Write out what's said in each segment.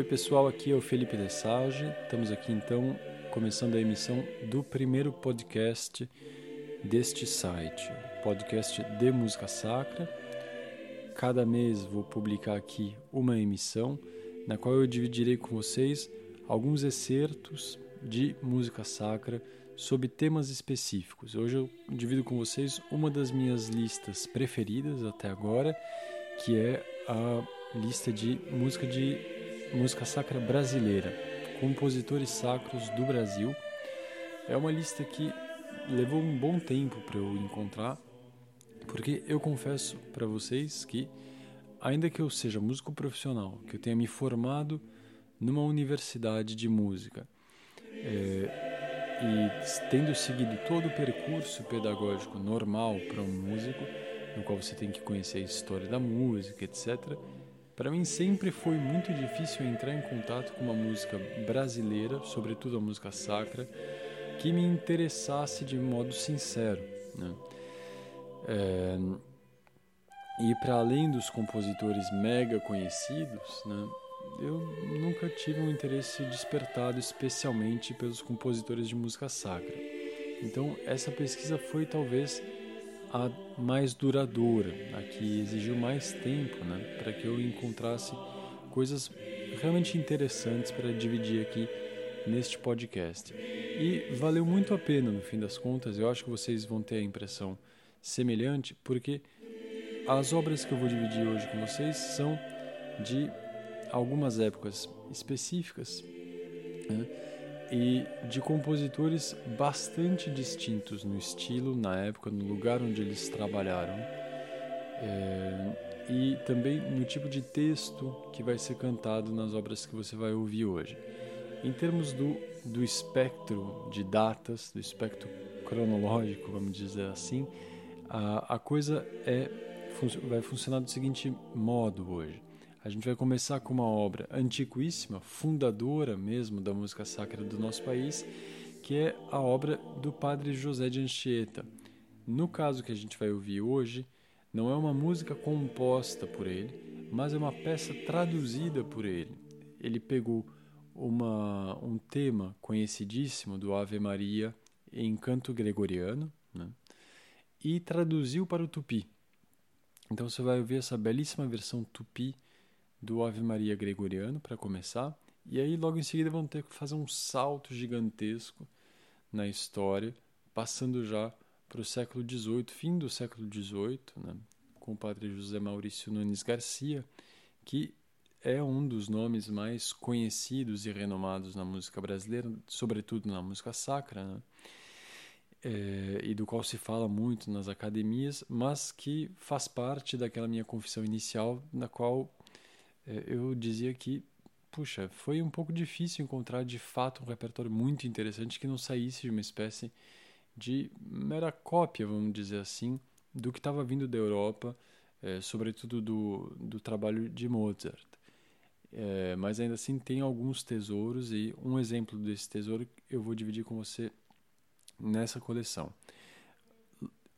Oi pessoal, aqui é o Felipe Lesage. Estamos aqui então começando a emissão do primeiro podcast deste site, podcast de música sacra. Cada mês vou publicar aqui uma emissão na qual eu dividirei com vocês alguns excertos de música sacra sobre temas específicos. Hoje eu divido com vocês uma das minhas listas preferidas até agora, que é a lista de música de música sacra brasileira, compositores sacros do Brasil. É uma lista que levou um bom tempo para eu encontrar, porque eu confesso para vocês que, ainda que eu seja músico profissional, que eu tenha me formado numa universidade de música, é, e tendo seguido todo o percurso pedagógico normal para um músico, no qual você tem que conhecer a história da música, etc para mim sempre foi muito difícil entrar em contato com uma música brasileira, sobretudo a música sacra, que me interessasse de modo sincero. Né? É... E para além dos compositores mega conhecidos, né, eu nunca tive um interesse despertado especialmente pelos compositores de música sacra. Então essa pesquisa foi talvez a mais duradoura, a que exigiu mais tempo, né, para que eu encontrasse coisas realmente interessantes para dividir aqui neste podcast. E valeu muito a pena no fim das contas, eu acho que vocês vão ter a impressão semelhante, porque as obras que eu vou dividir hoje com vocês são de algumas épocas específicas. Né? E de compositores bastante distintos no estilo, na época, no lugar onde eles trabalharam, é, e também no tipo de texto que vai ser cantado nas obras que você vai ouvir hoje. Em termos do, do espectro de datas, do espectro cronológico, vamos dizer assim, a, a coisa é, vai funcionar do seguinte modo hoje. A gente vai começar com uma obra antiquíssima, fundadora mesmo da música sacra do nosso país, que é a obra do padre José de Anchieta. No caso que a gente vai ouvir hoje, não é uma música composta por ele, mas é uma peça traduzida por ele. Ele pegou uma, um tema conhecidíssimo do Ave Maria em canto gregoriano né, e traduziu para o tupi. Então você vai ouvir essa belíssima versão tupi do Ave Maria Gregoriano, para começar, e aí logo em seguida vão ter que fazer um salto gigantesco na história, passando já para o século XVIII, fim do século XVIII, né, com o padre José Maurício Nunes Garcia, que é um dos nomes mais conhecidos e renomados na música brasileira, sobretudo na música sacra, né? é, e do qual se fala muito nas academias, mas que faz parte daquela minha confissão inicial, na qual eu dizia que, puxa, foi um pouco difícil encontrar de fato um repertório muito interessante que não saísse de uma espécie de mera cópia, vamos dizer assim, do que estava vindo da Europa, é, sobretudo do, do trabalho de Mozart. É, mas ainda assim tem alguns tesouros e um exemplo desse tesouro eu vou dividir com você nessa coleção.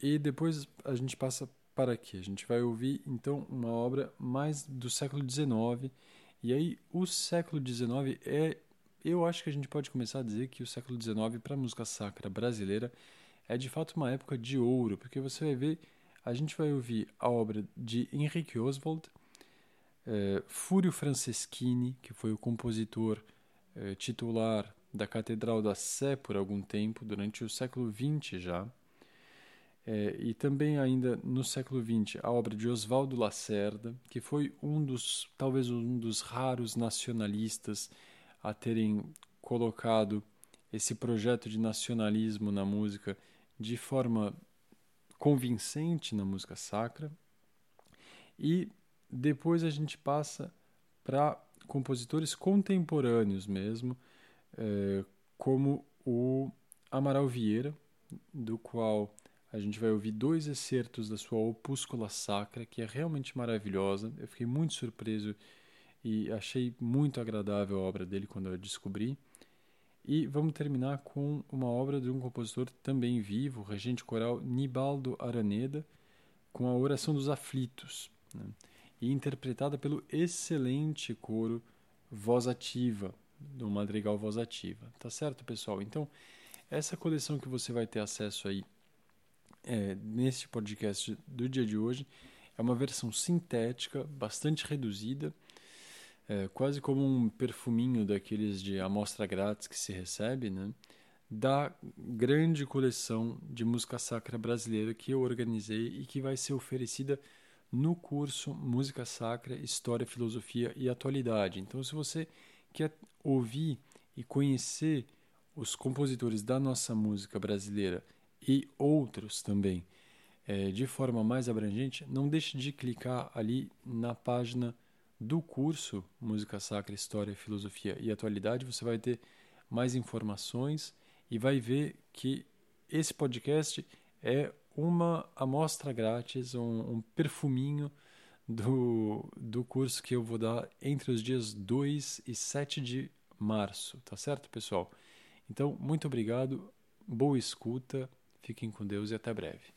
E depois a gente passa para quê? A gente vai ouvir então uma obra mais do século XIX. E aí, o século XIX é. Eu acho que a gente pode começar a dizer que o século XIX, para a música sacra brasileira, é de fato uma época de ouro, porque você vai ver. A gente vai ouvir a obra de Henrique Oswald, é, Fúrio Franceschini, que foi o compositor é, titular da Catedral da Sé por algum tempo, durante o século XX já. É, e também ainda no século XX a obra de Oswaldo Lacerda, que foi um dos talvez um dos raros nacionalistas a terem colocado esse projeto de nacionalismo na música de forma convincente na música sacra. E depois a gente passa para compositores contemporâneos mesmo, é, como o Amaral Vieira, do qual a gente vai ouvir dois excertos da sua Opúscula Sacra, que é realmente maravilhosa. Eu fiquei muito surpreso e achei muito agradável a obra dele quando eu descobri. E vamos terminar com uma obra de um compositor também vivo, regente coral Nibaldo Araneda, com a Oração dos Aflitos, né? e interpretada pelo excelente coro voz ativa, do madrigal voz ativa. Tá certo, pessoal? Então, essa coleção que você vai ter acesso aí é, neste podcast do dia de hoje é uma versão sintética, bastante reduzida, é, quase como um perfuminho daqueles de amostra grátis que se recebe, né? da grande coleção de música sacra brasileira que eu organizei e que vai ser oferecida no curso Música Sacra, História, Filosofia e Atualidade. Então, se você quer ouvir e conhecer os compositores da nossa música brasileira e outros também é, de forma mais abrangente, não deixe de clicar ali na página do curso Música Sacra, História, Filosofia e Atualidade. Você vai ter mais informações e vai ver que esse podcast é uma amostra grátis, um, um perfuminho do, do curso que eu vou dar entre os dias 2 e 7 de março, tá certo, pessoal? Então, muito obrigado, boa escuta, fiquem com Deus e até breve.